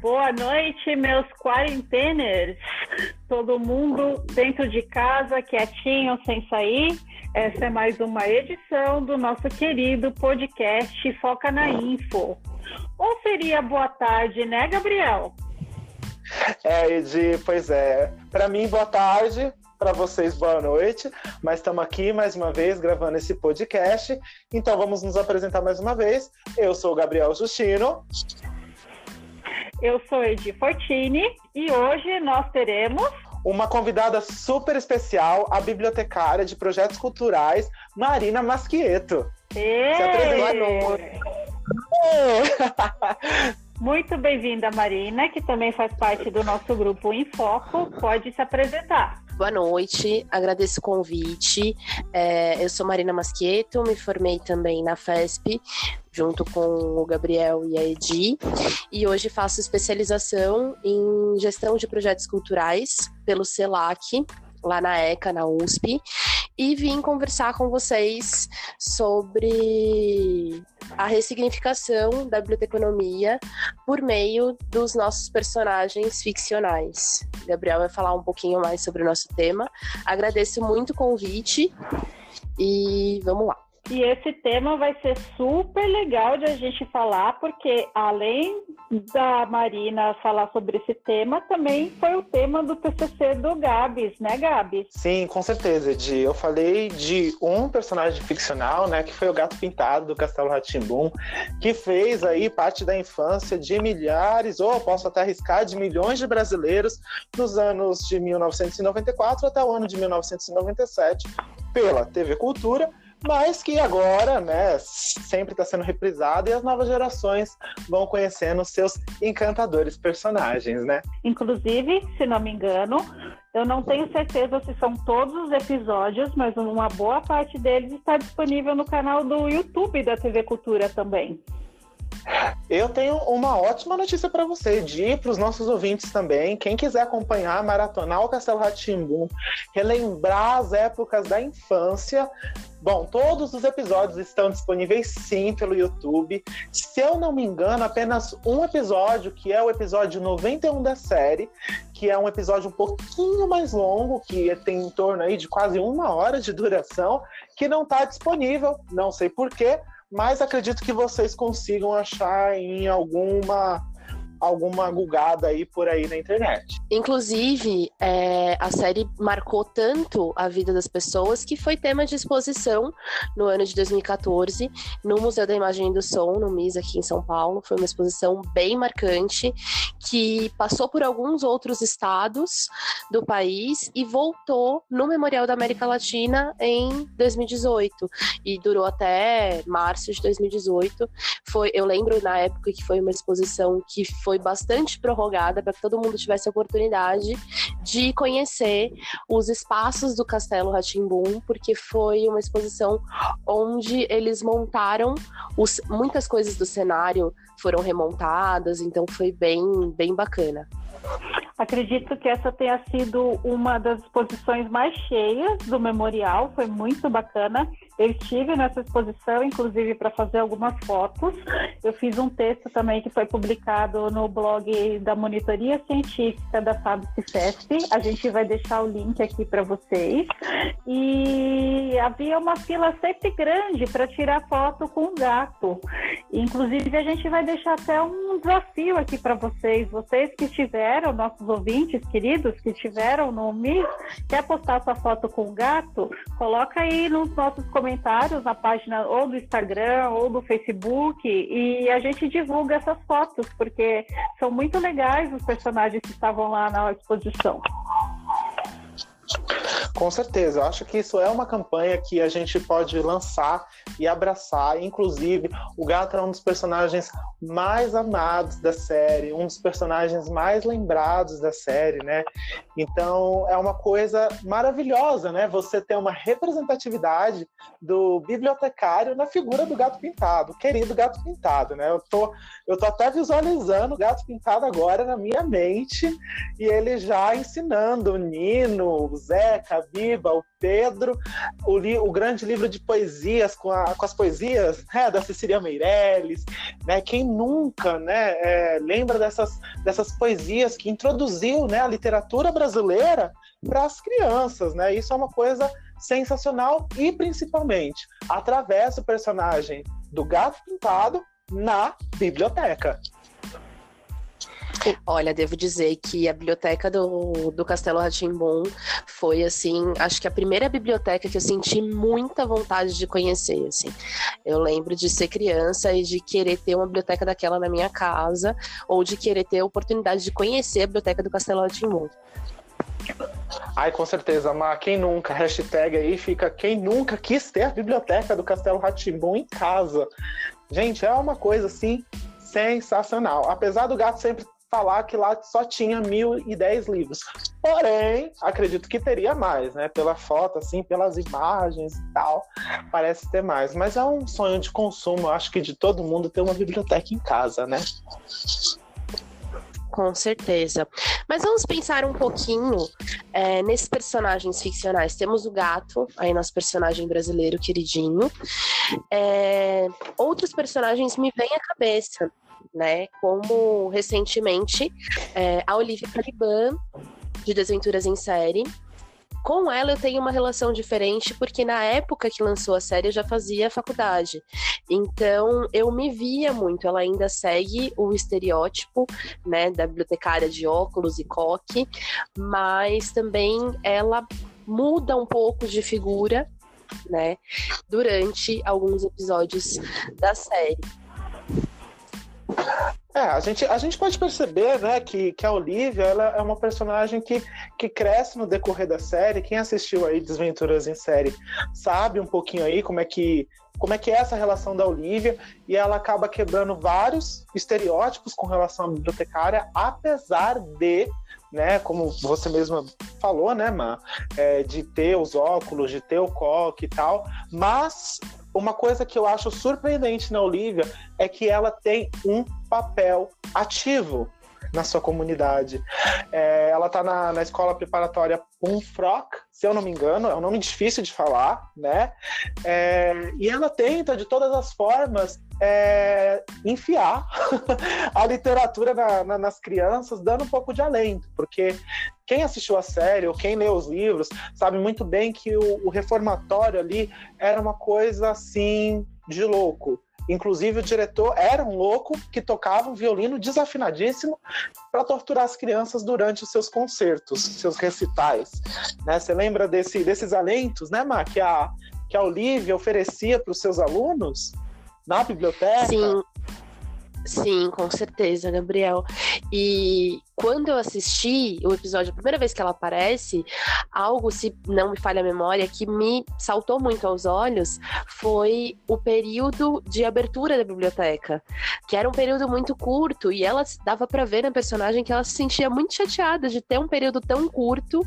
Boa noite, meus quarenteners. Todo mundo dentro de casa, quietinho, sem sair. Essa é mais uma edição do nosso querido podcast Foca na Info. Ou seria boa tarde, né, Gabriel? É, Edi, pois é. Para mim, boa tarde. Para vocês, boa noite. Mas estamos aqui mais uma vez gravando esse podcast. Então vamos nos apresentar mais uma vez. Eu sou o Gabriel Justino. Eu sou Edi Fortini e hoje nós teremos uma convidada super especial, a bibliotecária de projetos culturais, Marina Masquieto. Ei! Se apresenta. Muito bem-vinda, Marina, que também faz parte do nosso grupo Em Foco. Pode se apresentar. Boa noite, agradeço o convite. É, eu sou Marina Masquieto, me formei também na FESP, junto com o Gabriel e a Edi, e hoje faço especialização em gestão de projetos culturais pelo CELAC, lá na ECA, na USP, e vim conversar com vocês sobre a ressignificação da biblioteconomia por meio dos nossos personagens ficcionais. Gabriel vai falar um pouquinho mais sobre o nosso tema. Agradeço muito o convite e vamos lá. E esse tema vai ser super legal de a gente falar, porque além da Marina falar sobre esse tema, também foi o tema do TCC do Gabs, né, Gabs? Sim, com certeza, Edi. Eu falei de um personagem ficcional, né, que foi o Gato Pintado do Castelo Ratimbum, que fez aí parte da infância de milhares, ou posso até arriscar, de milhões de brasileiros nos anos de 1994 até o ano de 1997, pela TV Cultura mas que agora, né, sempre está sendo reprisado e as novas gerações vão conhecendo seus encantadores personagens, né? Inclusive, se não me engano, eu não tenho certeza se são todos os episódios, mas uma boa parte deles está disponível no canal do YouTube da TV Cultura também. Eu tenho uma ótima notícia para você, de para os nossos ouvintes também. Quem quiser acompanhar, maratonar o Castelo Ratimbum, relembrar as épocas da infância. Bom, todos os episódios estão disponíveis sim pelo YouTube. Se eu não me engano, apenas um episódio, que é o episódio 91 da série, que é um episódio um pouquinho mais longo, que tem em torno aí de quase uma hora de duração, que não está disponível, não sei porquê, mas acredito que vocês consigam achar em alguma alguma gulgada aí por aí na internet. Inclusive, é, a série marcou tanto a vida das pessoas que foi tema de exposição no ano de 2014 no Museu da Imagem e do Som, no MIS aqui em São Paulo. Foi uma exposição bem marcante que passou por alguns outros estados do país e voltou no Memorial da América Latina em 2018 e durou até março de 2018. Foi, eu lembro na época que foi uma exposição que foi foi bastante prorrogada para que todo mundo tivesse a oportunidade de conhecer os espaços do Castelo Ratimbum, porque foi uma exposição onde eles montaram os, muitas coisas do cenário foram remontadas, então foi bem, bem bacana. Acredito que essa tenha sido uma das exposições mais cheias do memorial, foi muito bacana. Eu estive nessa exposição, inclusive, para fazer algumas fotos. Eu fiz um texto também que foi publicado no blog da Monitoria Científica da FABCIFESP. A gente vai deixar o link aqui para vocês. E havia uma fila sempre grande para tirar foto com o gato. Inclusive, a gente vai deixar até um desafio aqui para vocês. Vocês que estiveram, nossos ouvintes queridos que estiveram no MIS, quer postar sua foto com o gato? Coloca aí nos nossos comentários na página ou do Instagram ou do Facebook e a gente divulga essas fotos, porque são muito legais os personagens que estavam lá na exposição. Com certeza, eu acho que isso é uma campanha que a gente pode lançar e abraçar. Inclusive, o gato é um dos personagens mais amados da série, um dos personagens mais lembrados da série, né? Então, é uma coisa maravilhosa, né? Você ter uma representatividade do bibliotecário na figura do gato pintado, querido gato pintado, né? Eu tô, eu tô até visualizando o gato pintado agora na minha mente e ele já ensinando o Nino, o Zeca, Biba, o Pedro, o, li, o grande livro de poesias com, a, com as poesias né, da Cecília Meirelles, né? Quem nunca, né, é, lembra dessas, dessas poesias que introduziu, né, a literatura brasileira para as crianças, né? Isso é uma coisa sensacional e principalmente através do personagem do Gato Pintado na biblioteca. Olha, devo dizer que a biblioteca do, do Castelo Ratimbum foi, assim, acho que a primeira biblioteca que eu senti muita vontade de conhecer, assim. Eu lembro de ser criança e de querer ter uma biblioteca daquela na minha casa, ou de querer ter a oportunidade de conhecer a biblioteca do Castelo Ratimbum. Ai, com certeza, quem nunca, hashtag aí fica, quem nunca quis ter a biblioteca do Castelo Ratimbum em casa. Gente, é uma coisa assim sensacional. Apesar do gato sempre falar que lá só tinha mil e dez livros. Porém, acredito que teria mais, né? Pela foto, assim, pelas imagens e tal, parece ter mais. Mas é um sonho de consumo, acho que de todo mundo ter uma biblioteca em casa, né? Com certeza. Mas vamos pensar um pouquinho é, nesses personagens ficcionais. Temos o gato, aí nosso personagem brasileiro queridinho. É, outros personagens me vêm à cabeça né? Como recentemente é, a Olivia Caliban, de Desventuras em Série. Com ela eu tenho uma relação diferente, porque na época que lançou a série eu já fazia faculdade. Então eu me via muito. Ela ainda segue o estereótipo, né, da bibliotecária de óculos e coque, mas também ela muda um pouco de figura, né, durante alguns episódios da série. É, a gente, a gente pode perceber, né, que, que a Olivia, ela é uma personagem que, que cresce no decorrer da série. Quem assistiu aí Desventuras em Série sabe um pouquinho aí como é que como é que é essa relação da Olivia. E ela acaba quebrando vários estereótipos com relação à bibliotecária, apesar de né, como você mesma falou, né, Ma, é, de ter os óculos, de ter o coque e tal, mas uma coisa que eu acho surpreendente na Olivia é que ela tem um papel ativo na sua comunidade. É, ela está na, na, escola preparatória Punfrock, se eu não me engano, é um nome difícil de falar, né? É, e ela tenta, de todas as formas, é, enfiar a literatura na, na, nas crianças, dando um pouco de alento, porque quem assistiu a série ou quem leu os livros sabe muito bem que o, o reformatório ali era uma coisa assim de louco. Inclusive, o diretor era um louco que tocava um violino desafinadíssimo para torturar as crianças durante os seus concertos, seus recitais. Né? Você lembra desse, desses alentos, né, Má, que a, que a Olivia oferecia para os seus alunos? na biblioteca? Sim. Sim, com certeza, Gabriel. E quando eu assisti o episódio, a primeira vez que ela aparece, algo, se não me falha a memória, que me saltou muito aos olhos foi o período de abertura da biblioteca, que era um período muito curto e ela dava para ver na personagem que ela se sentia muito chateada de ter um período tão curto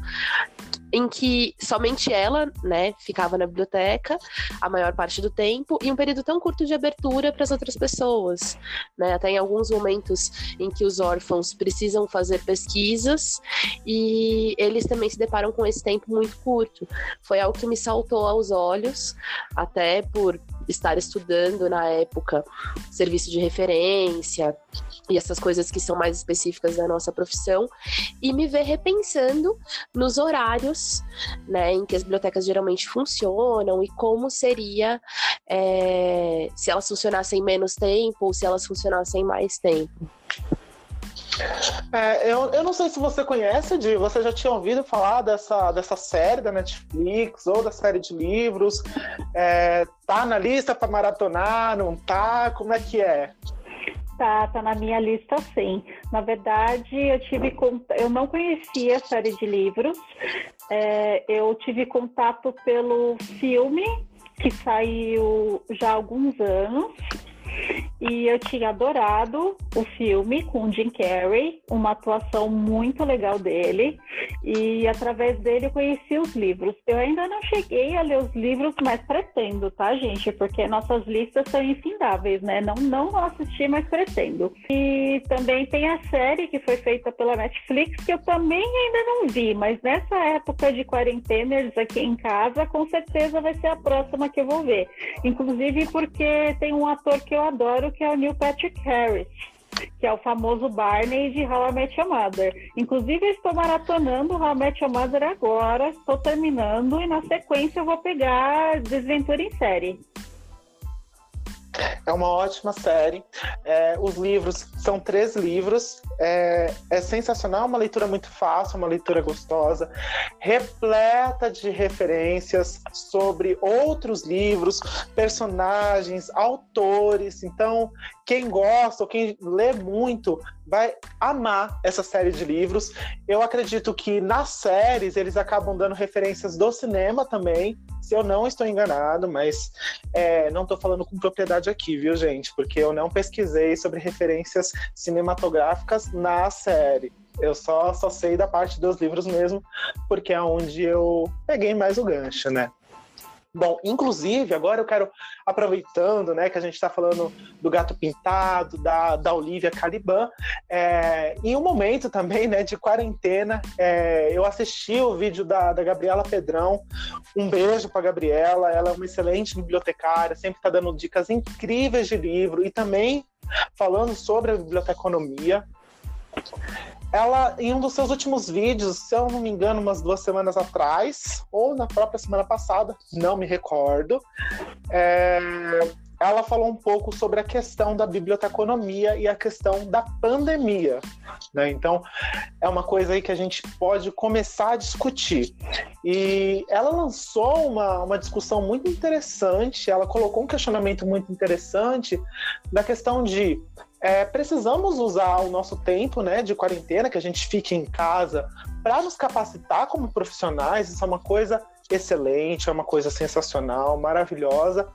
em que somente ela, né, ficava na biblioteca a maior parte do tempo e um período tão curto de abertura para as outras pessoas, né? Até em alguns momentos em que os órfãos precisam fazer pesquisas e eles também se deparam com esse tempo muito curto. Foi algo que me saltou aos olhos, até por estar estudando na época serviço de referência e essas coisas que são mais específicas da nossa profissão e me ver repensando nos horários, né, em que as bibliotecas geralmente funcionam e como seria é, se elas funcionassem menos tempo ou se elas funcionassem mais tempo. É, eu, eu não sei se você conhece, Di, você já tinha ouvido falar dessa, dessa série da Netflix ou da série de livros? É, tá na lista para maratonar, não tá? Como é que é? Tá, tá na minha lista sim. Na verdade, eu tive eu não conhecia a série de livros. É, eu tive contato pelo filme que saiu já há alguns anos e eu tinha adorado o filme com Jim Carrey, uma atuação muito legal dele, e através dele eu conheci os livros. Eu ainda não cheguei a ler os livros, mas pretendo, tá, gente? Porque nossas listas são infindáveis, né? Não, não assisti, mas pretendo. E também tem a série que foi feita pela Netflix, que eu também ainda não vi, mas nessa época de quarentena, aqui em casa, com certeza vai ser a próxima que eu vou ver. Inclusive porque tem um ator que eu adoro, que é o Neil Patrick Harris que é o famoso Barney de How I Met Your Mother. Inclusive, eu estou maratonando How I Met Your Mother agora, estou terminando e na sequência eu vou pegar Desventura em Série. É uma ótima série. É, os livros são três livros. É, é, sensacional, uma leitura muito fácil, uma leitura gostosa, repleta de referências sobre outros livros, personagens, autores. Então, quem gosta ou quem lê muito vai amar essa série de livros. Eu acredito que nas séries eles acabam dando referências do cinema também, se eu não estou enganado, mas é, não estou falando com propriedade aqui, viu, gente? Porque eu não pesquisei sobre referências cinematográficas na série. Eu só, só sei da parte dos livros mesmo, porque é onde eu peguei mais o gancho, né? Bom, inclusive, agora eu quero, aproveitando né, que a gente está falando do Gato Pintado, da, da Olivia Caliban, é, em um momento também né, de quarentena, é, eu assisti o vídeo da, da Gabriela Pedrão. Um beijo para Gabriela, ela é uma excelente bibliotecária, sempre está dando dicas incríveis de livro e também falando sobre a biblioteconomia ela, em um dos seus últimos vídeos, se eu não me engano, umas duas semanas atrás, ou na própria semana passada, não me recordo, é, ela falou um pouco sobre a questão da biblioteconomia e a questão da pandemia. Né? Então, é uma coisa aí que a gente pode começar a discutir. E ela lançou uma, uma discussão muito interessante, ela colocou um questionamento muito interessante da questão de é, precisamos usar o nosso tempo né, de quarentena, que a gente fique em casa, para nos capacitar como profissionais. Isso é uma coisa excelente, é uma coisa sensacional, maravilhosa.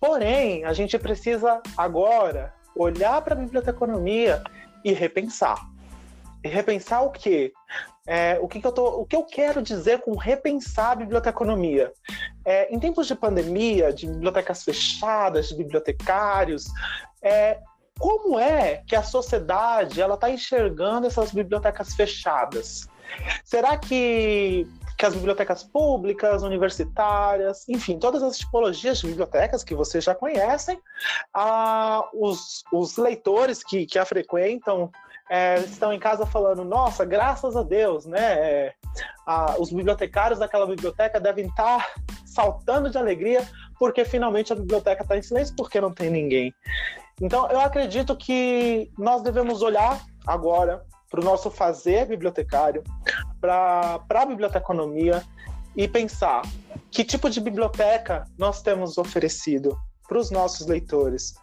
Porém, a gente precisa agora olhar para a biblioteconomia e repensar. E repensar o quê? É, o que, que, eu tô, o que eu quero dizer com repensar a biblioteconomia? É, em tempos de pandemia, de bibliotecas fechadas, de bibliotecários, é, como é que a sociedade ela está enxergando essas bibliotecas fechadas? Será que, que as bibliotecas públicas, universitárias, enfim, todas as tipologias de bibliotecas que vocês já conhecem, ah, os, os leitores que, que a frequentam é, estão em casa falando, nossa, graças a Deus, né? É, os bibliotecários daquela biblioteca devem estar saltando de alegria porque finalmente a biblioteca está em silêncio porque não tem ninguém. Então, eu acredito que nós devemos olhar agora para o nosso fazer bibliotecário, para a biblioteconomia e pensar que tipo de biblioteca nós temos oferecido para os nossos leitores,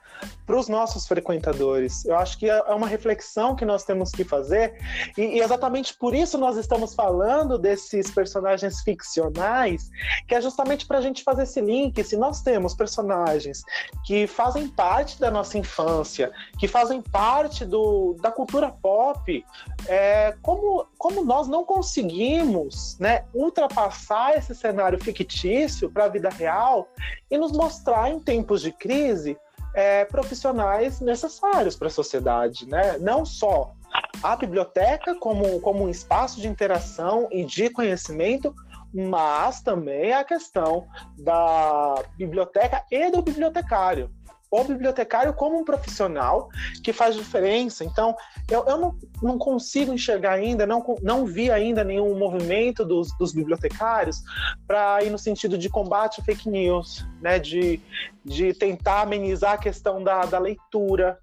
para os nossos frequentadores. Eu acho que é, é uma reflexão que nós temos que fazer, e, e exatamente por isso nós estamos falando desses personagens ficcionais, que é justamente para a gente fazer esse link. Se nós temos personagens que fazem parte da nossa infância, que fazem parte do, da cultura pop, é, como, como nós não conseguimos né, ultrapassar esse cenário fictício para a vida real e nos mostrar em tempos de crise é, profissionais necessários para a sociedade, né? Não só a biblioteca como, como um espaço de interação e de conhecimento, mas também a questão da biblioteca e do bibliotecário o bibliotecário como um profissional que faz diferença. Então, eu, eu não, não consigo enxergar ainda, não, não vi ainda nenhum movimento dos, dos bibliotecários para ir no sentido de combate a fake news, né? de, de tentar amenizar a questão da, da leitura.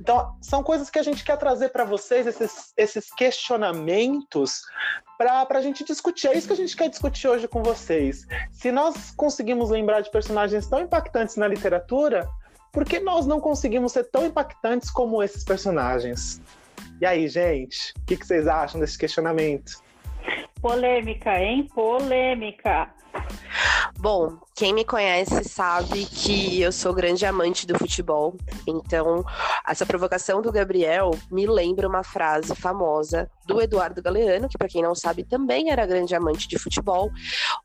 Então, são coisas que a gente quer trazer para vocês, esses, esses questionamentos, para a gente discutir. É isso que a gente quer discutir hoje com vocês. Se nós conseguimos lembrar de personagens tão impactantes na literatura, por que nós não conseguimos ser tão impactantes como esses personagens? E aí, gente, o que, que vocês acham desse questionamento? Polêmica, hein? Polêmica. Bom, quem me conhece sabe que eu sou grande amante do futebol. Então, essa provocação do Gabriel me lembra uma frase famosa do Eduardo Galeano, que para quem não sabe também era grande amante de futebol,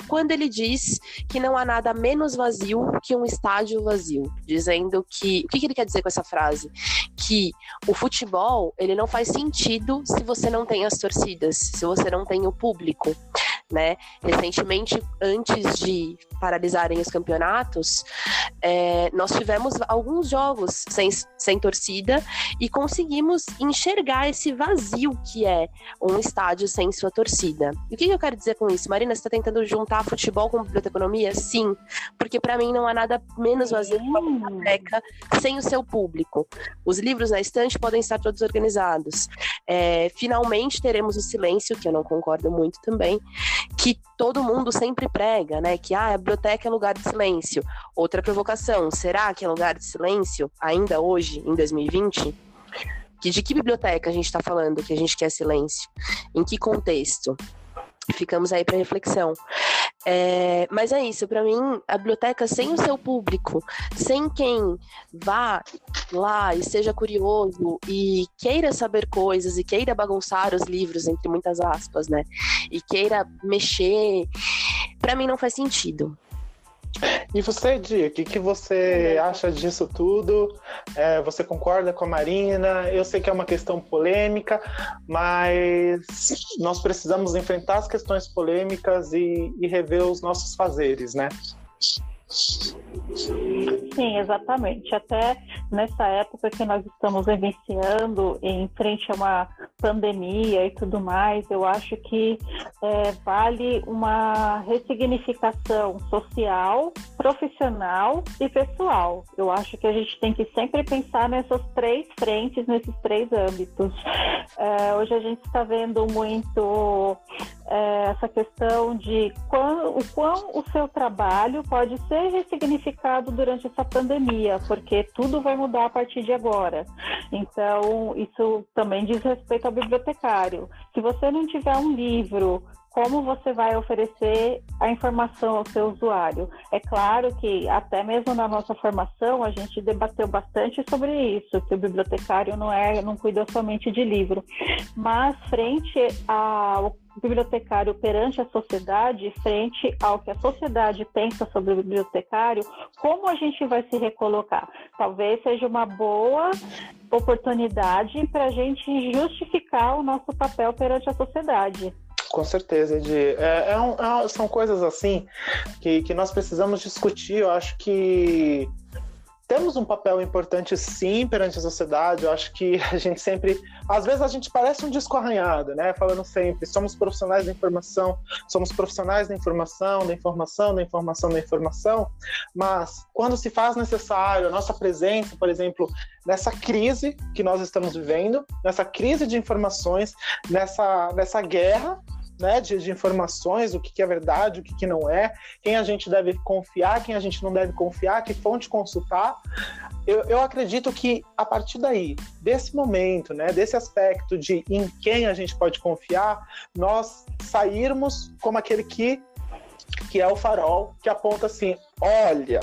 quando ele diz que não há nada menos vazio que um estádio vazio, dizendo que o que ele quer dizer com essa frase? Que o futebol ele não faz sentido se você não tem as torcidas, se você não tem o público né? Recentemente, antes de paralisarem os campeonatos, é, nós tivemos alguns jogos sem, sem torcida e conseguimos enxergar esse vazio que é um estádio sem sua torcida. E o que, eu quero dizer com isso? Marina, você está tentando juntar futebol com biblioteconomia? Sim, porque para mim não há nada menos vazio que uma biblioteca sem o seu público. Os livros na estante podem estar todos organizados. É, finalmente teremos o silêncio, que eu não concordo muito também, que todo mundo sempre prega, né? Que ah, a biblioteca é lugar de silêncio. Outra provocação, será que é lugar de silêncio ainda hoje, em 2020? Que de que biblioteca a gente está falando que a gente quer silêncio? Em que contexto? Ficamos aí para reflexão. É, mas é isso, para mim, a biblioteca sem o seu público, sem quem vá lá e seja curioso e queira saber coisas e queira bagunçar os livros, entre muitas aspas, né? E queira mexer, para mim não faz sentido. E você, Di, o que, que você acha disso tudo? É, você concorda com a Marina? Eu sei que é uma questão polêmica, mas nós precisamos enfrentar as questões polêmicas e, e rever os nossos fazeres, né? Sim, exatamente. Até nessa época que nós estamos vivenciando em frente a uma pandemia e tudo mais, eu acho que é, vale uma ressignificação social, profissional e pessoal. Eu acho que a gente tem que sempre pensar nessas três frentes, nesses três âmbitos. É, hoje a gente está vendo muito é, essa questão de quão, o quão o seu trabalho pode ser ressignificado durante essa pandemia, porque tudo vai mudar a partir de agora. Então, isso também diz respeito ao bibliotecário. Se você não tiver um livro como você vai oferecer a informação ao seu usuário. É claro que até mesmo na nossa formação a gente debateu bastante sobre isso, que o bibliotecário não é, não cuida somente de livro, mas frente ao bibliotecário perante a sociedade, frente ao que a sociedade pensa sobre o bibliotecário, como a gente vai se recolocar? Talvez seja uma boa oportunidade para a gente justificar o nosso papel perante a sociedade. Com certeza, Edi. É, é um, é, são coisas assim que, que nós precisamos discutir. Eu acho que temos um papel importante sim perante a sociedade. Eu acho que a gente sempre, às vezes a gente parece um disco arranhado, né? Falando sempre, somos profissionais da informação, somos profissionais da informação, da informação, da informação, da informação. Mas quando se faz necessário a nossa presença, por exemplo, nessa crise que nós estamos vivendo, nessa crise de informações, nessa nessa guerra né, de, de, informações, o que, que é verdade, o que, que não é, quem a gente deve confiar, quem a gente não deve confiar, que fonte consultar. Eu, eu acredito que a partir daí, desse momento, né, desse aspecto de em quem a gente pode confiar, nós sairmos como aquele que, que é o farol, que aponta assim: olha,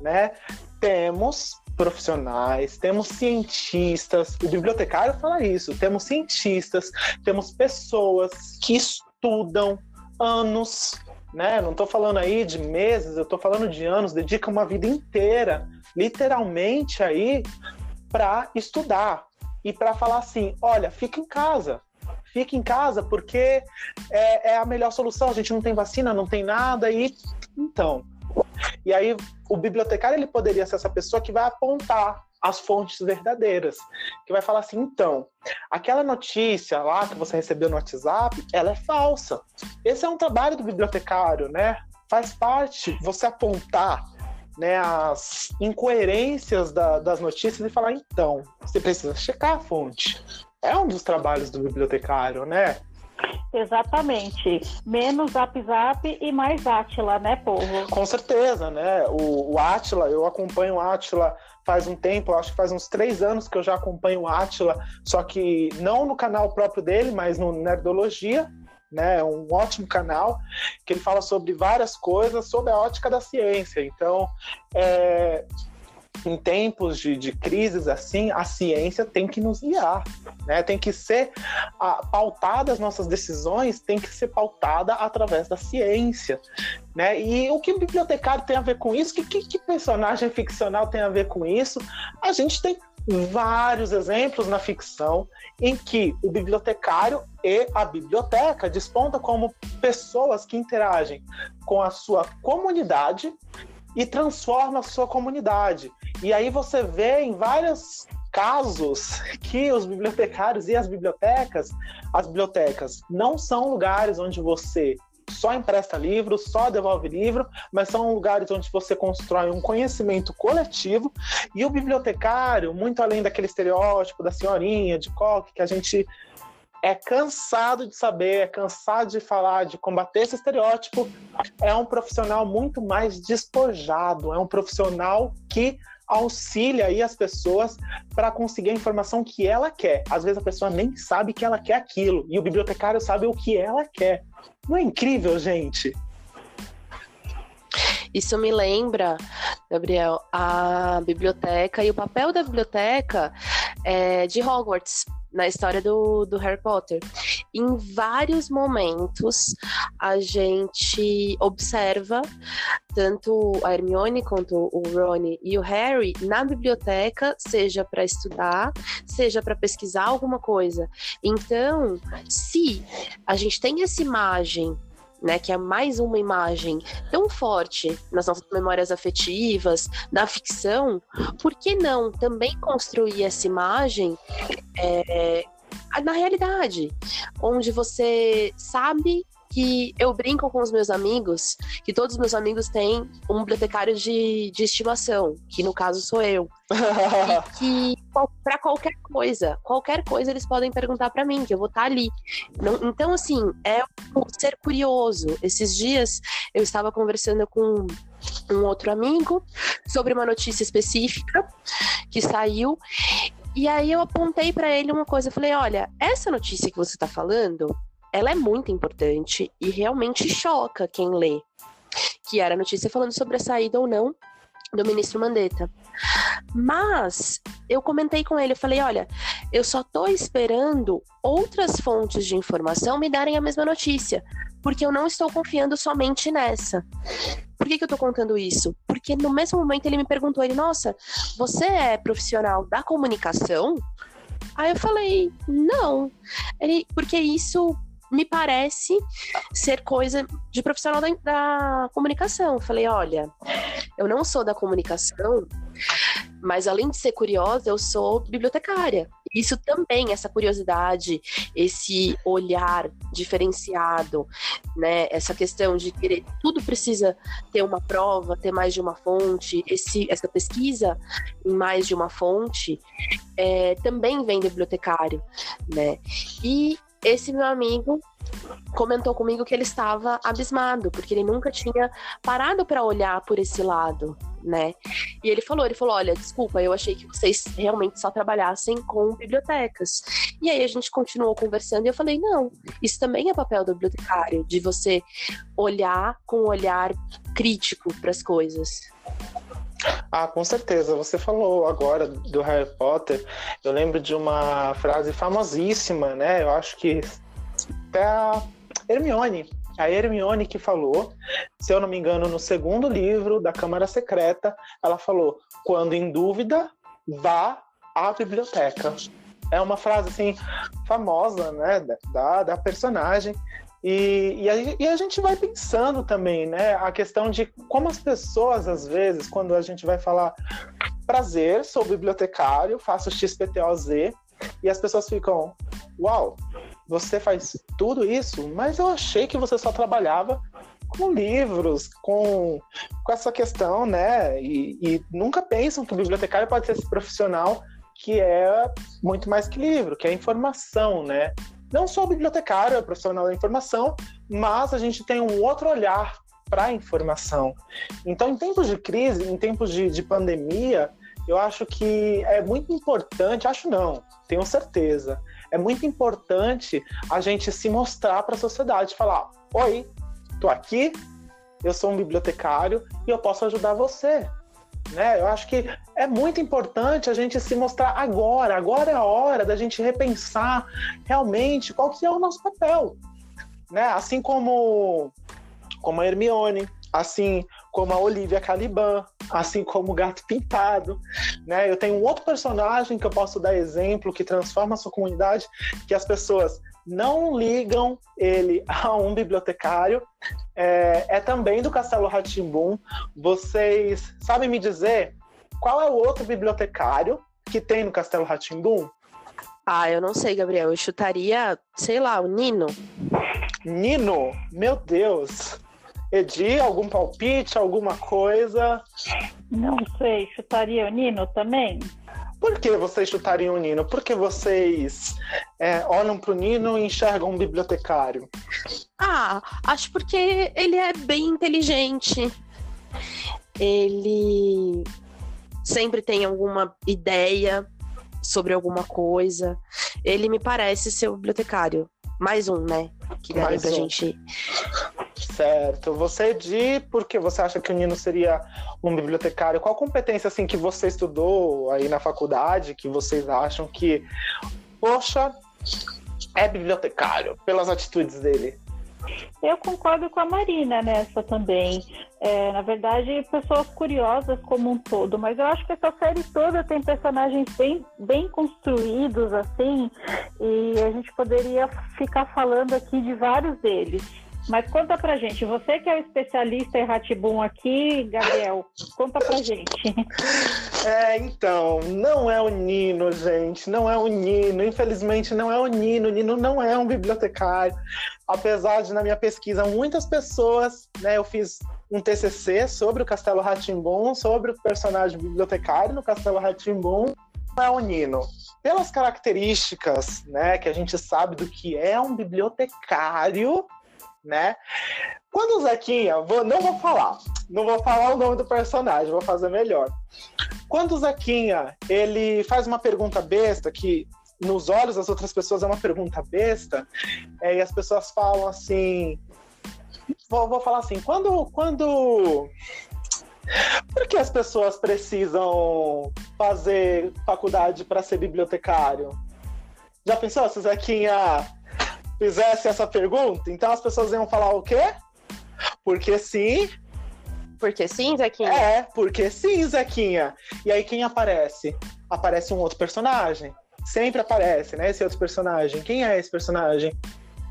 né, temos profissionais, temos cientistas, o bibliotecário fala isso, temos cientistas, temos pessoas que estudam anos, né? Não estou falando aí de meses, eu estou falando de anos, dedicam uma vida inteira, literalmente aí, para estudar e para falar assim, olha, fica em casa, fica em casa porque é, é, a melhor solução. A gente não tem vacina, não tem nada e então e aí o bibliotecário ele poderia ser essa pessoa que vai apontar as fontes verdadeiras, que vai falar assim, então, aquela notícia lá que você recebeu no WhatsApp, ela é falsa. Esse é um trabalho do bibliotecário, né? Faz parte você apontar né, as incoerências da, das notícias e falar, então, você precisa checar a fonte. É um dos trabalhos do bibliotecário, né? Exatamente. Menos Zap Zap e mais Atila, né, povo? Com certeza, né? O, o eu acompanho o faz um tempo, acho que faz uns três anos que eu já acompanho o só que não no canal próprio dele, mas no Nerdologia, né? É um ótimo canal que ele fala sobre várias coisas sobre a ótica da ciência. Então, é, em tempos de, de crises assim, a ciência tem que nos guiar, né? Tem que ser a, pautada as nossas decisões, tem que ser pautada através da ciência, né? E o que o bibliotecário tem a ver com isso? Que, que, que personagem ficcional tem a ver com isso? A gente tem vários exemplos na ficção em que o bibliotecário e a biblioteca despontam como pessoas que interagem com a sua comunidade e transforma a sua comunidade. E aí você vê em vários casos que os bibliotecários e as bibliotecas, as bibliotecas não são lugares onde você só empresta livro, só devolve livro, mas são lugares onde você constrói um conhecimento coletivo e o bibliotecário, muito além daquele estereótipo da senhorinha de coque que a gente é cansado de saber, é cansado de falar, de combater esse estereótipo, é um profissional muito mais despojado, é um profissional que auxilia aí as pessoas para conseguir a informação que ela quer. Às vezes a pessoa nem sabe que ela quer aquilo e o bibliotecário sabe o que ela quer. Não é incrível, gente? Isso me lembra, Gabriel, a biblioteca e o papel da biblioteca é, de Hogwarts na história do, do Harry Potter. Em vários momentos, a gente observa tanto a Hermione quanto o Ron e o Harry na biblioteca, seja para estudar, seja para pesquisar alguma coisa. Então, se a gente tem essa imagem né, que é mais uma imagem tão forte nas nossas memórias afetivas, da ficção, por que não também construir essa imagem é, na realidade, onde você sabe que eu brinco com os meus amigos, que todos os meus amigos têm um bibliotecário de, de estimação, que no caso sou eu. e que para qualquer coisa, qualquer coisa eles podem perguntar para mim, que eu vou estar tá ali. Não, então, assim, é ser curioso. Esses dias eu estava conversando com um outro amigo sobre uma notícia específica que saiu e aí eu apontei para ele uma coisa, eu falei, olha, essa notícia que você está falando, ela é muito importante e realmente choca quem lê. Que era a notícia falando sobre a saída ou não do ministro Mandetta. Mas eu comentei com ele, eu falei, olha, eu só tô esperando outras fontes de informação me darem a mesma notícia, porque eu não estou confiando somente nessa. Por que, que eu tô contando isso? Porque no mesmo momento ele me perguntou, ele, nossa, você é profissional da comunicação? Aí eu falei, não. Ele, porque isso me parece ser coisa de profissional da, da comunicação. falei, olha, eu não sou da comunicação, mas além de ser curiosa, eu sou bibliotecária. Isso também, essa curiosidade, esse olhar diferenciado, né? Essa questão de querer tudo precisa ter uma prova, ter mais de uma fonte, esse, essa pesquisa em mais de uma fonte, é, também vem do bibliotecário, né? E esse meu amigo comentou comigo que ele estava abismado, porque ele nunca tinha parado para olhar por esse lado, né? E ele falou, ele falou, olha, desculpa, eu achei que vocês realmente só trabalhassem com bibliotecas. E aí a gente continuou conversando e eu falei, não, isso também é papel do bibliotecário, de você olhar com um olhar crítico para as coisas. Ah, com certeza. Você falou agora do Harry Potter. Eu lembro de uma frase famosíssima, né? Eu acho que até a Hermione. A Hermione que falou, se eu não me engano, no segundo livro da Câmara Secreta, ela falou: quando em dúvida, vá à biblioteca. É uma frase assim famosa, né, da, da personagem. E, e, a, e, a, gente vai pensando também, né? A questão de como as pessoas, às vezes, quando a gente vai falar prazer, sou bibliotecário, faço XPTOZ, e as pessoas ficam, uau, você faz tudo isso? Mas eu achei que você só trabalhava com livros, com, com essa questão, né? E, e nunca pensam que o bibliotecário pode ser esse profissional que é muito mais que livro, que é informação, né? Não o bibliotecário, é profissional da informação, mas a gente tem um outro olhar para a informação. Então, em tempos de crise, em tempos de, de pandemia, eu acho que é muito importante, acho não, tenho certeza, é muito importante a gente se mostrar para a sociedade, falar: "Oi, tô aqui, eu sou um bibliotecário e eu posso ajudar você". Né? Eu acho que é muito importante a gente se mostrar agora. Agora é a hora da gente repensar realmente qual que é o nosso papel. Né? Assim como, como a Hermione, assim como a Olivia Caliban, assim como o Gato Pintado, né? Eu tenho um outro personagem que eu posso dar exemplo que transforma a sua comunidade, que as pessoas não ligam ele a um bibliotecário. É, é também do Castelo Ratimbum. Vocês sabem me dizer qual é o outro bibliotecário que tem no Castelo Ratimbum? Ah, eu não sei, Gabriel. Eu chutaria, sei lá, o Nino. Nino? Meu Deus! Edi, algum palpite, alguma coisa? Não sei, chutaria o Nino também? Por que vocês chutariam o Nino? Por que vocês é, olham para o Nino e enxergam um bibliotecário? Ah, acho porque ele é bem inteligente. Ele sempre tem alguma ideia sobre alguma coisa. Ele me parece ser o bibliotecário. Mais um, né? Que daria pra um. gente Certo. Você de por que você acha que o Nino seria um bibliotecário? Qual competência assim que você estudou aí na faculdade que vocês acham que, poxa, é bibliotecário pelas atitudes dele? Eu concordo com a Marina nessa também. É, na verdade, pessoas curiosas como um todo, mas eu acho que essa série toda tem personagens bem, bem construídos, assim, e a gente poderia ficar falando aqui de vários deles. Mas conta pra gente, você que é o especialista em Ratibum aqui, Gabriel, conta pra gente. É, então, não é o Nino, gente, não é o Nino, infelizmente não é o Nino, o Nino não é um bibliotecário. Apesar de, na minha pesquisa, muitas pessoas, né, eu fiz um TCC sobre o Castelo Ratimbum, sobre o personagem bibliotecário no Castelo Ratimbum, não é o Nino. Pelas características, né, que a gente sabe do que é um bibliotecário, né? Quando o Zequinha, vou, não vou falar, não vou falar o nome do personagem, vou fazer melhor. Quando o Zequinha, ele faz uma pergunta besta, que nos olhos das outras pessoas é uma pergunta besta, é, e as pessoas falam assim, vou, vou falar assim, quando, quando por que as pessoas precisam fazer faculdade para ser bibliotecário? Já pensou se o Zequinha fizesse essa pergunta, então as pessoas iam falar o quê? Porque sim. Porque sim, Zequinha? É, porque sim, Zequinha. E aí quem aparece? Aparece um outro personagem. Sempre aparece, né? Esse outro personagem. Quem é esse personagem?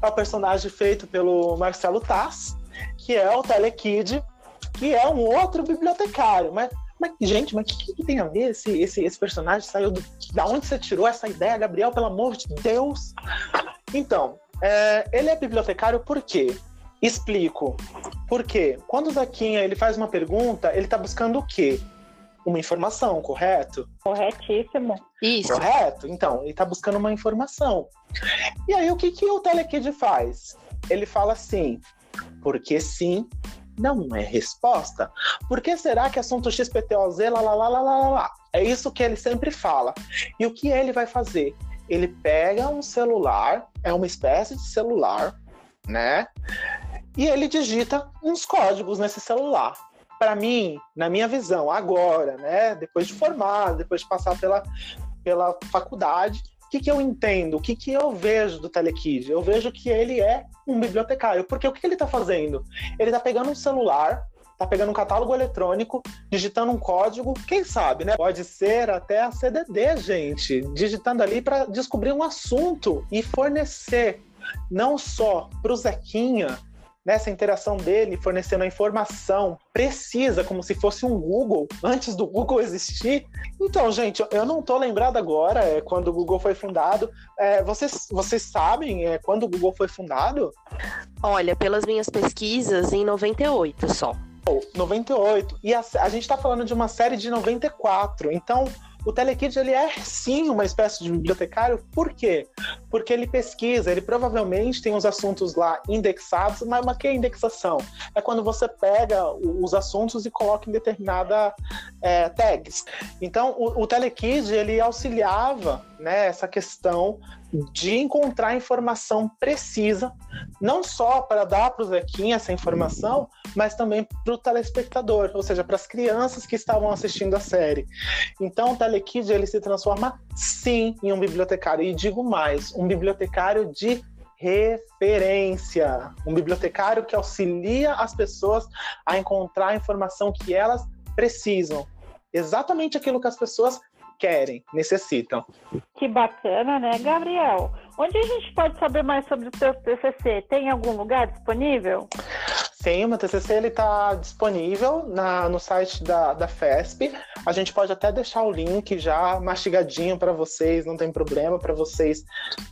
É o personagem feito pelo Marcelo Tass, que é o Telekid, que é um outro bibliotecário. Mas, mas gente, mas o que, que, tem a ver esse, esse, esse personagem? Saiu do, da onde você tirou essa ideia, Gabriel? Pelo amor de Deus! Então, é, ele é bibliotecário por quê? Explico. Porque quando o Zaquinha ele faz uma pergunta, ele está buscando o quê? Uma informação, correto? Corretíssimo. Isso. Correto? Então, ele está buscando uma informação. E aí, o que, que o Telekid faz? Ele fala assim, porque sim, não é resposta. Por que será que assunto XPTOZ, lá, lá, lá, lá, lá, lá? É isso que ele sempre fala. E o que ele vai fazer? Ele pega um celular, é uma espécie de celular, né? E ele digita uns códigos nesse celular. Para mim, na minha visão, agora, né? Depois de formado, depois de passar pela, pela faculdade, o que, que eu entendo? O que, que eu vejo do Telekid? Eu vejo que ele é um bibliotecário. Porque o que, que ele está fazendo? Ele está pegando um celular, tá pegando um catálogo eletrônico, digitando um código, quem sabe, né? Pode ser até a CDD, gente, digitando ali para descobrir um assunto e fornecer não só para o Zequinha nessa interação dele, fornecendo a informação precisa, como se fosse um Google, antes do Google existir. Então, gente, eu não estou lembrado agora é, quando o Google foi fundado. É, vocês, vocês sabem é, quando o Google foi fundado? Olha, pelas minhas pesquisas, em 98 só. 98. E a, a gente está falando de uma série de 94. Então, o Telekid ele é sim uma espécie de bibliotecário, por quê? Porque ele pesquisa, ele provavelmente tem os assuntos lá indexados, mas, mas que é indexação? É quando você pega os assuntos e coloca em determinada é, tags. Então, o, o Telekid ele auxiliava né, essa questão de encontrar informação precisa, não só para dar para o Zequinha essa informação, mas também para o telespectador, ou seja, para as crianças que estavam assistindo a série. Então, o Telekid ele se transforma sim em um bibliotecário. E digo mais, um bibliotecário de referência, um bibliotecário que auxilia as pessoas a encontrar a informação que elas precisam, exatamente aquilo que as pessoas querem, necessitam. Que bacana, né, Gabriel? Onde a gente pode saber mais sobre o seu TCC? Tem algum lugar disponível? Sim, o meu TCC está disponível na, no site da, da FESP. A gente pode até deixar o link já mastigadinho para vocês, não tem problema, para vocês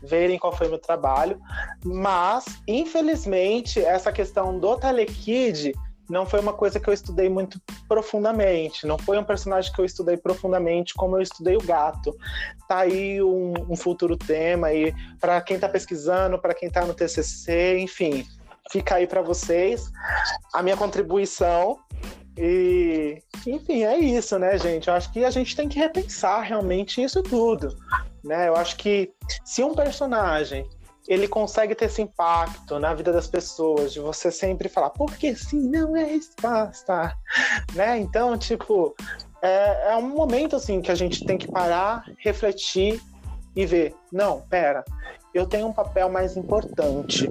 verem qual foi o meu trabalho. Mas, infelizmente, essa questão do Telekid não foi uma coisa que eu estudei muito profundamente, não foi um personagem que eu estudei profundamente como eu estudei o gato. Tá aí um, um futuro tema aí para quem está pesquisando, para quem está no TCC, enfim, fica aí para vocês a minha contribuição. E, enfim, é isso, né, gente? Eu acho que a gente tem que repensar realmente isso tudo, né? Eu acho que se um personagem ele consegue ter esse impacto na vida das pessoas, de você sempre falar, porque sim, não é resposta, né? Então, tipo, é, é um momento assim que a gente tem que parar, refletir e ver, não, pera, eu tenho um papel mais importante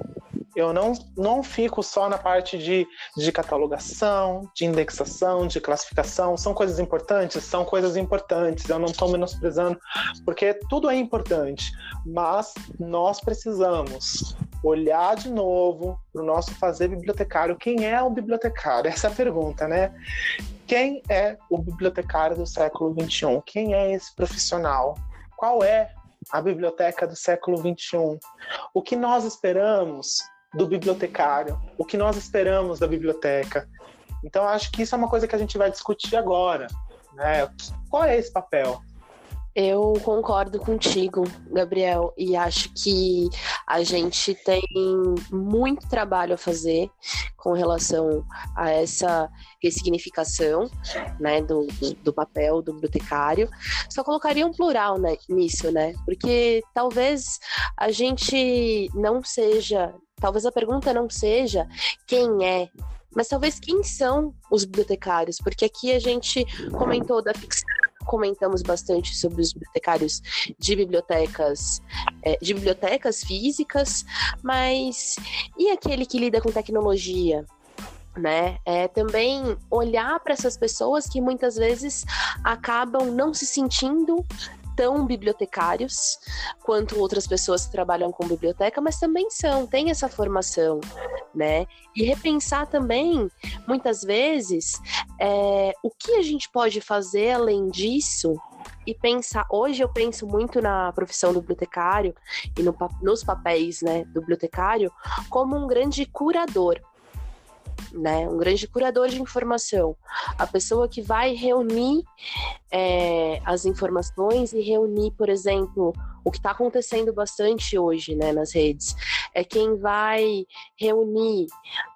eu não, não fico só na parte de, de catalogação, de indexação, de classificação. São coisas importantes? São coisas importantes. Eu não estou menosprezando, porque tudo é importante. Mas nós precisamos olhar de novo para o nosso fazer bibliotecário. Quem é o bibliotecário? Essa é a pergunta, né? Quem é o bibliotecário do século XXI? Quem é esse profissional? Qual é a biblioteca do século XXI? O que nós esperamos do bibliotecário, o que nós esperamos da biblioteca. Então, acho que isso é uma coisa que a gente vai discutir agora. Né? Qual é esse papel? Eu concordo contigo, Gabriel, e acho que a gente tem muito trabalho a fazer com relação a essa ressignificação né, do, do papel do bibliotecário. Só colocaria um plural né, nisso, né? Porque talvez a gente não seja Talvez a pergunta não seja quem é, mas talvez quem são os bibliotecários, porque aqui a gente comentou da ficção comentamos bastante sobre os bibliotecários de bibliotecas é, de bibliotecas físicas, mas e aquele que lida com tecnologia? Né? É também olhar para essas pessoas que muitas vezes acabam não se sentindo tão bibliotecários quanto outras pessoas que trabalham com biblioteca, mas também são, têm essa formação, né? E repensar também, muitas vezes, é, o que a gente pode fazer além disso e pensar. Hoje eu penso muito na profissão do bibliotecário e no, nos papéis né, do bibliotecário como um grande curador né? Um grande curador de informação, a pessoa que vai reunir é, as informações e reunir, por exemplo, o que está acontecendo bastante hoje, né, nas redes, é quem vai reunir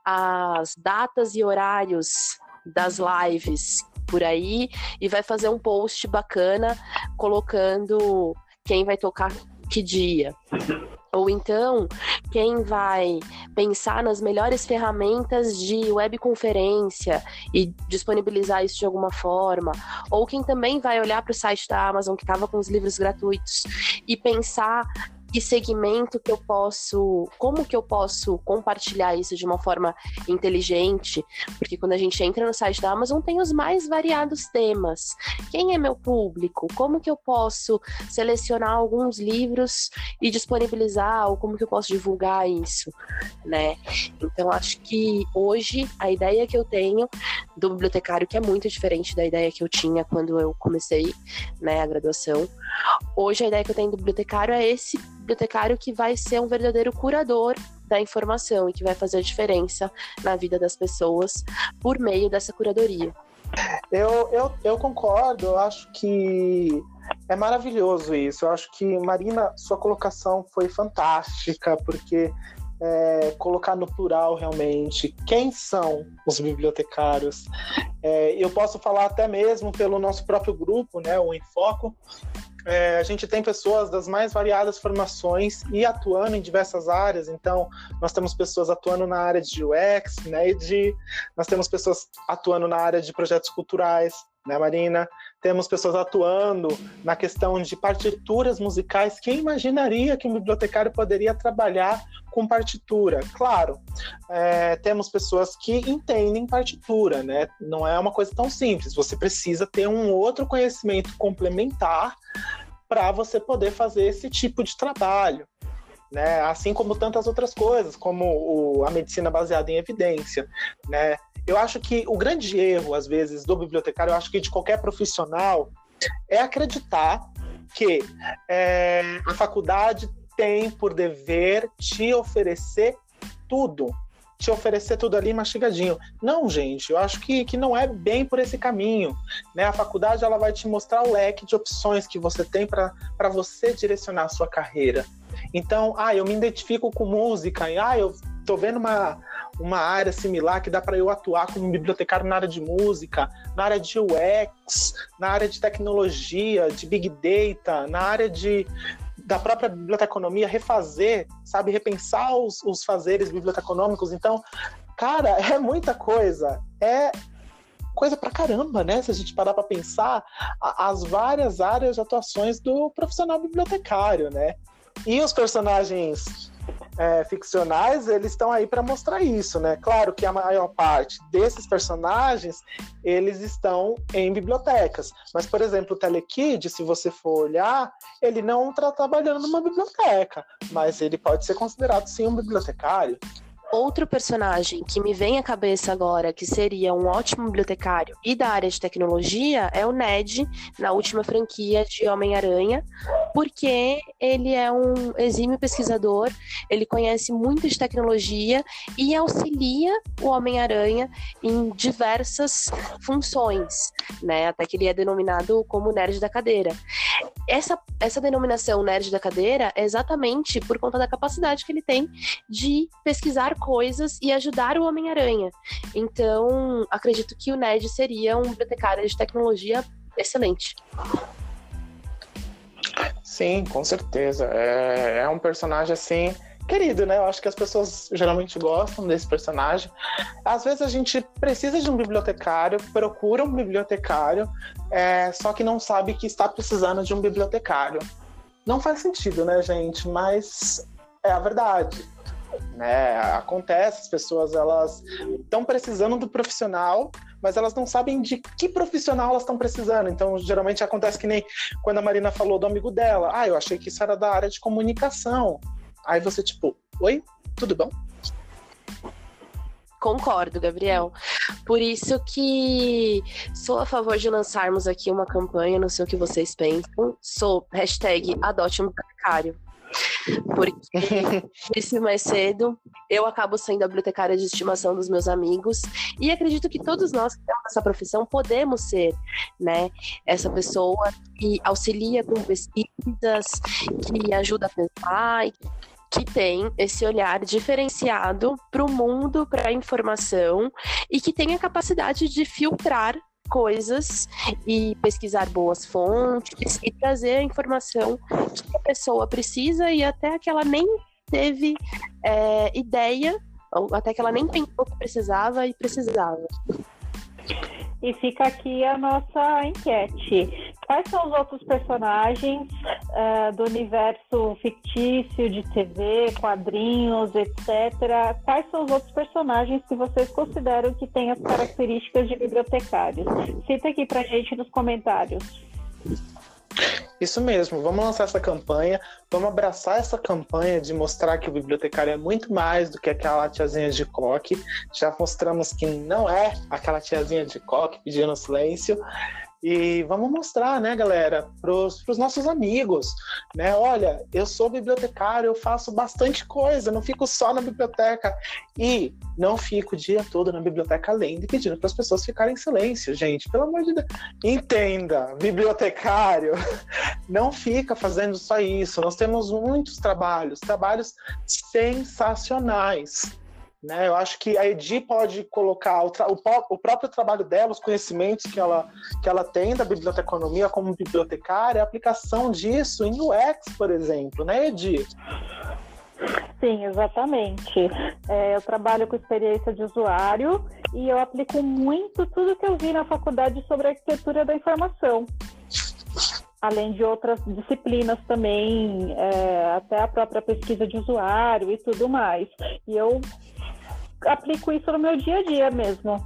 as datas e horários das lives por aí e vai fazer um post bacana colocando quem vai tocar que dia. Ou então, quem vai pensar nas melhores ferramentas de webconferência e disponibilizar isso de alguma forma, ou quem também vai olhar para o site da Amazon que estava com os livros gratuitos e pensar que segmento que eu posso, como que eu posso compartilhar isso de uma forma inteligente, porque quando a gente entra no site da Amazon tem os mais variados temas. Quem é meu público? Como que eu posso selecionar alguns livros e disponibilizar ou como que eu posso divulgar isso, né? Então acho que hoje a ideia que eu tenho do bibliotecário que é muito diferente da ideia que eu tinha quando eu comecei, né, a graduação. Hoje a ideia que eu tenho do bibliotecário é esse bibliotecário que vai ser um verdadeiro curador da informação e que vai fazer a diferença na vida das pessoas por meio dessa curadoria. Eu, eu, eu concordo, eu acho que é maravilhoso isso. Eu acho que, Marina, sua colocação foi fantástica, porque é, colocar no plural realmente quem são os bibliotecários. É, eu posso falar até mesmo pelo nosso próprio grupo, né, o Enfoco. É, a gente tem pessoas das mais variadas formações e atuando em diversas áreas. Então, nós temos pessoas atuando na área de UX, né, de, nós temos pessoas atuando na área de projetos culturais, né, Marina? Temos pessoas atuando na questão de partituras musicais. Quem imaginaria que um bibliotecário poderia trabalhar com partitura? Claro, é, temos pessoas que entendem partitura, né? Não é uma coisa tão simples. Você precisa ter um outro conhecimento complementar para você poder fazer esse tipo de trabalho. Né? Assim como tantas outras coisas, como o, a medicina baseada em evidência, né? Eu acho que o grande erro, às vezes, do bibliotecário, eu acho que de qualquer profissional, é acreditar que é, a faculdade tem por dever te oferecer tudo. Te oferecer tudo ali mastigadinho. Não, gente, eu acho que, que não é bem por esse caminho. Né? A faculdade ela vai te mostrar o leque de opções que você tem para você direcionar a sua carreira. Então, ah, eu me identifico com música, e ah, eu tô vendo uma, uma área similar que dá para eu atuar como bibliotecário na área de música, na área de UX, na área de tecnologia, de big data, na área de da própria biblioteconomia, refazer, sabe, repensar os, os fazeres biblioteconômicos. Então, cara, é muita coisa. É coisa pra caramba, né? Se a gente parar para pensar as várias áreas de atuações do profissional bibliotecário, né? E os personagens é, ficcionais, eles estão aí para mostrar isso, né? Claro que a maior parte desses personagens, eles estão em bibliotecas. Mas, por exemplo, o Telekid, se você for olhar, ele não está trabalhando numa biblioteca, mas ele pode ser considerado, sim, um bibliotecário. Outro personagem que me vem à cabeça agora, que seria um ótimo bibliotecário e da área de tecnologia, é o Ned, na última franquia de Homem-Aranha, porque ele é um exímio pesquisador, ele conhece muito de tecnologia e auxilia o Homem-Aranha em diversas funções, né? Até que ele é denominado como nerd da cadeira. Essa, essa denominação nerd da cadeira é exatamente por conta da capacidade que ele tem de pesquisar coisas e ajudar o Homem-Aranha. Então, acredito que o Ned seria um bibliotecário de tecnologia excelente. Sim, com certeza. É, é um personagem assim querido, né? Eu acho que as pessoas geralmente gostam desse personagem. Às vezes a gente precisa de um bibliotecário, procura um bibliotecário, é, só que não sabe que está precisando de um bibliotecário. Não faz sentido, né, gente? Mas é a verdade né? Acontece, as pessoas elas estão precisando do profissional, mas elas não sabem de que profissional elas estão precisando. Então, geralmente acontece que nem quando a Marina falou do amigo dela. Ah, eu achei que isso era da área de comunicação. Aí você tipo, oi, tudo bom? Concordo, Gabriel. Por isso que sou a favor de lançarmos aqui uma campanha, não sei o que vocês pensam. Sou hashtag adote um bibliotecário. Porque, disse mais cedo, eu acabo sendo a bibliotecária de estimação dos meus amigos e acredito que todos nós que temos essa profissão podemos ser, né, essa pessoa que auxilia com pesquisas, que ajuda a pensar, que tem esse olhar diferenciado para o mundo, para a informação e que tem a capacidade de filtrar coisas e pesquisar boas fontes e trazer a informação que a pessoa precisa e até que ela nem teve é, ideia, até que ela nem pensou que precisava e precisava. E fica aqui a nossa enquete. Quais são os outros personagens uh, do universo fictício de TV, quadrinhos, etc. Quais são os outros personagens que vocês consideram que têm as características de bibliotecários? Cita aqui pra gente nos comentários. Isso mesmo, vamos lançar essa campanha, vamos abraçar essa campanha de mostrar que o bibliotecário é muito mais do que aquela tiazinha de coque. Já mostramos que não é aquela tiazinha de coque pedindo silêncio. E vamos mostrar, né, galera, para os nossos amigos, né? Olha, eu sou bibliotecário, eu faço bastante coisa, não fico só na biblioteca. E não fico o dia todo na biblioteca lendo e pedindo para as pessoas ficarem em silêncio, gente. Pelo amor de Deus. Entenda, bibliotecário não fica fazendo só isso. Nós temos muitos trabalhos, trabalhos sensacionais né? Eu acho que a Edi pode colocar o, o, o, próprio trabalho dela, os conhecimentos que ela, que ela tem da biblioteconomia como bibliotecária, a aplicação disso em UX, por exemplo, né, Edi? Sim, exatamente. É, eu trabalho com experiência de usuário e eu aplico muito tudo que eu vi na faculdade sobre arquitetura da informação além de outras disciplinas também, é, até a própria pesquisa de usuário e tudo mais. E eu aplico isso no meu dia a dia mesmo.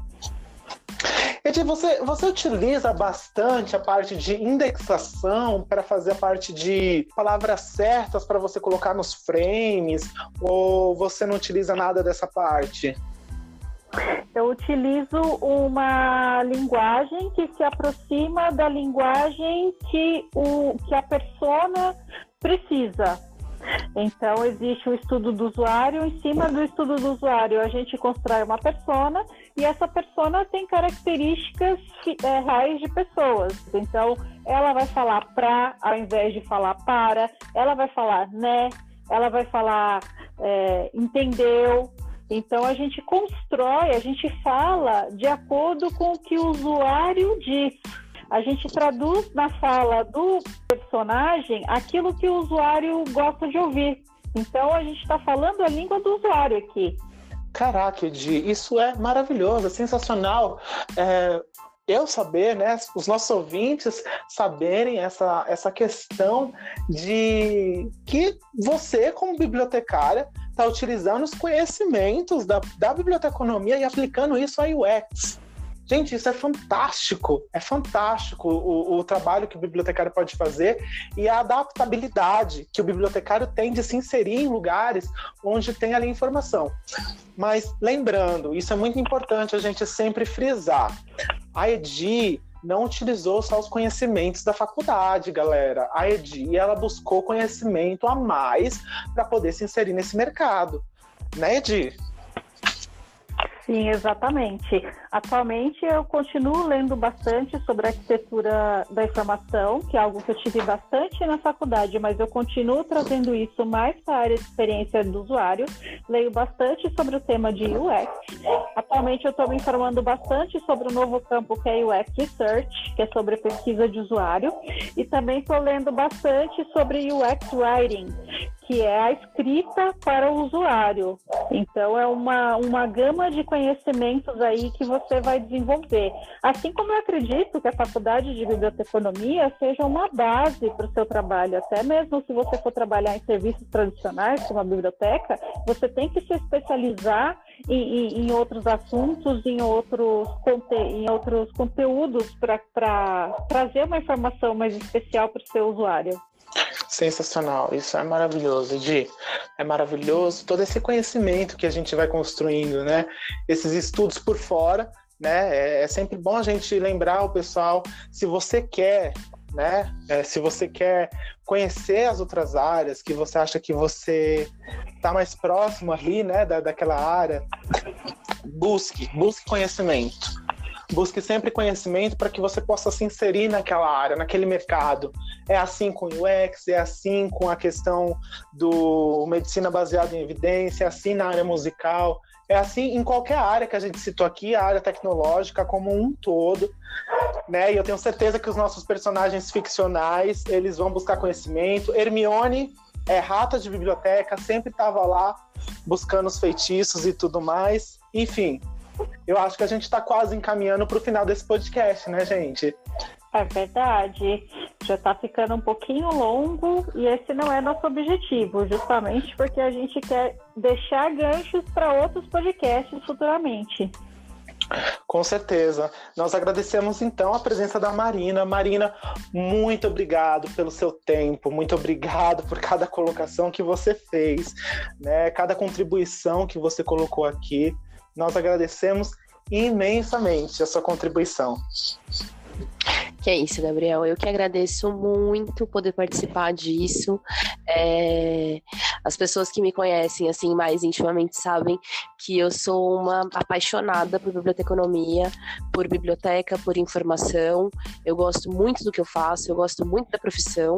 Edi, você, você utiliza bastante a parte de indexação para fazer a parte de palavras certas para você colocar nos frames? Ou você não utiliza nada dessa parte? Eu utilizo uma linguagem que se aproxima da linguagem que, o, que a persona precisa. Então, existe o estudo do usuário, em cima do estudo do usuário, a gente constrói uma persona e essa persona tem características é, reais de pessoas. Então, ela vai falar pra, ao invés de falar para, ela vai falar né, ela vai falar é, entendeu. Então, a gente constrói, a gente fala de acordo com o que o usuário diz a gente traduz na fala do personagem aquilo que o usuário gosta de ouvir. Então a gente está falando a língua do usuário aqui. Caraca, Edi, isso é maravilhoso, é sensacional. É, eu saber, né, os nossos ouvintes saberem essa, essa questão de que você, como bibliotecária, está utilizando os conhecimentos da, da biblioteconomia e aplicando isso a UX. Gente, isso é fantástico. É fantástico o, o, trabalho que o bibliotecário pode fazer e a adaptabilidade que o bibliotecário tem de se inserir em lugares onde tem ali informação. Mas lembrando, isso é muito importante a gente sempre frisar. A EDI não utilizou só os conhecimentos da faculdade, galera. A EDI ela buscou conhecimento a mais para poder se inserir nesse mercado. Né, Edi? Sim, exatamente. Atualmente eu continuo lendo bastante sobre arquitetura da informação, que é algo que eu tive bastante na faculdade, mas eu continuo trazendo isso mais para a área de experiência do usuário. Leio bastante sobre o tema de UX. Atualmente eu estou me informando bastante sobre o novo campo que é UX Research, que é sobre pesquisa de usuário, e também estou lendo bastante sobre UX Writing, que é a escrita para o usuário. Então, é uma, uma gama de conhecimentos aí que você vai desenvolver. Assim como eu acredito que a faculdade de biblioteconomia seja uma base para o seu trabalho, até mesmo se você for trabalhar em serviços tradicionais, como a biblioteca, você tem que se especializar em, em, em outros assuntos, em outros, em outros conteúdos para trazer uma informação mais especial para o seu usuário. Sensacional, isso é maravilhoso, Edi. É maravilhoso todo esse conhecimento que a gente vai construindo, né? Esses estudos por fora, né? É, é sempre bom a gente lembrar o pessoal, se você quer, né? É, se você quer conhecer as outras áreas, que você acha que você está mais próximo ali, né? Da, daquela área, busque, busque conhecimento Busque sempre conhecimento para que você possa se inserir naquela área, naquele mercado. É assim com o UX, é assim com a questão do medicina baseada em evidência, é assim na área musical, é assim em qualquer área que a gente citou aqui, a área tecnológica como um todo, né? E eu tenho certeza que os nossos personagens ficcionais, eles vão buscar conhecimento. Hermione é rata de biblioteca, sempre estava lá buscando os feitiços e tudo mais. Enfim, eu acho que a gente está quase encaminhando para o final desse podcast, né, gente? É verdade. Já está ficando um pouquinho longo e esse não é nosso objetivo, justamente porque a gente quer deixar ganchos para outros podcasts futuramente. Com certeza. Nós agradecemos então a presença da Marina. Marina, muito obrigado pelo seu tempo, muito obrigado por cada colocação que você fez, né? Cada contribuição que você colocou aqui. Nós agradecemos imensamente a sua contribuição. Que é isso, Gabriel. Eu que agradeço muito poder participar disso. É... As pessoas que me conhecem assim mais intimamente sabem que eu sou uma apaixonada por biblioteconomia, por biblioteca, por informação. Eu gosto muito do que eu faço, eu gosto muito da profissão.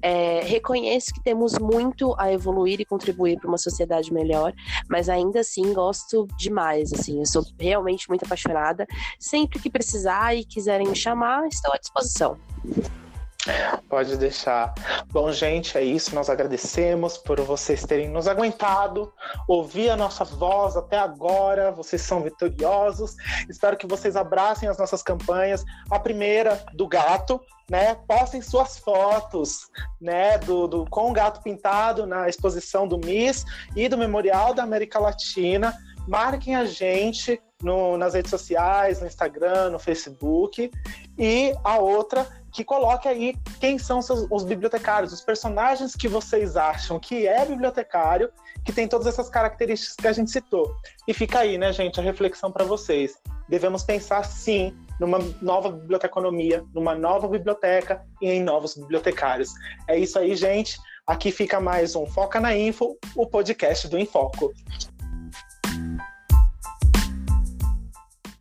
É... Reconheço que temos muito a evoluir e contribuir para uma sociedade melhor, mas ainda assim gosto demais. Assim, eu sou realmente muito apaixonada. Sempre que precisar e quiserem me chamar, estou à disposição. Pode deixar. Bom, gente, é isso. Nós agradecemos por vocês terem nos aguentado, ouvir a nossa voz até agora. Vocês são vitoriosos. Espero que vocês abracem as nossas campanhas. A primeira do gato, né? Postem suas fotos, né? Do, do com o gato pintado na exposição do MIS e do Memorial da América Latina. Marquem a gente no, nas redes sociais, no Instagram, no Facebook. E a outra, que coloque aí quem são seus, os bibliotecários, os personagens que vocês acham que é bibliotecário, que tem todas essas características que a gente citou. E fica aí, né, gente, a reflexão para vocês. Devemos pensar, sim, numa nova biblioteconomia, numa nova biblioteca e em novos bibliotecários. É isso aí, gente. Aqui fica mais um Foca na Info, o podcast do Infoco.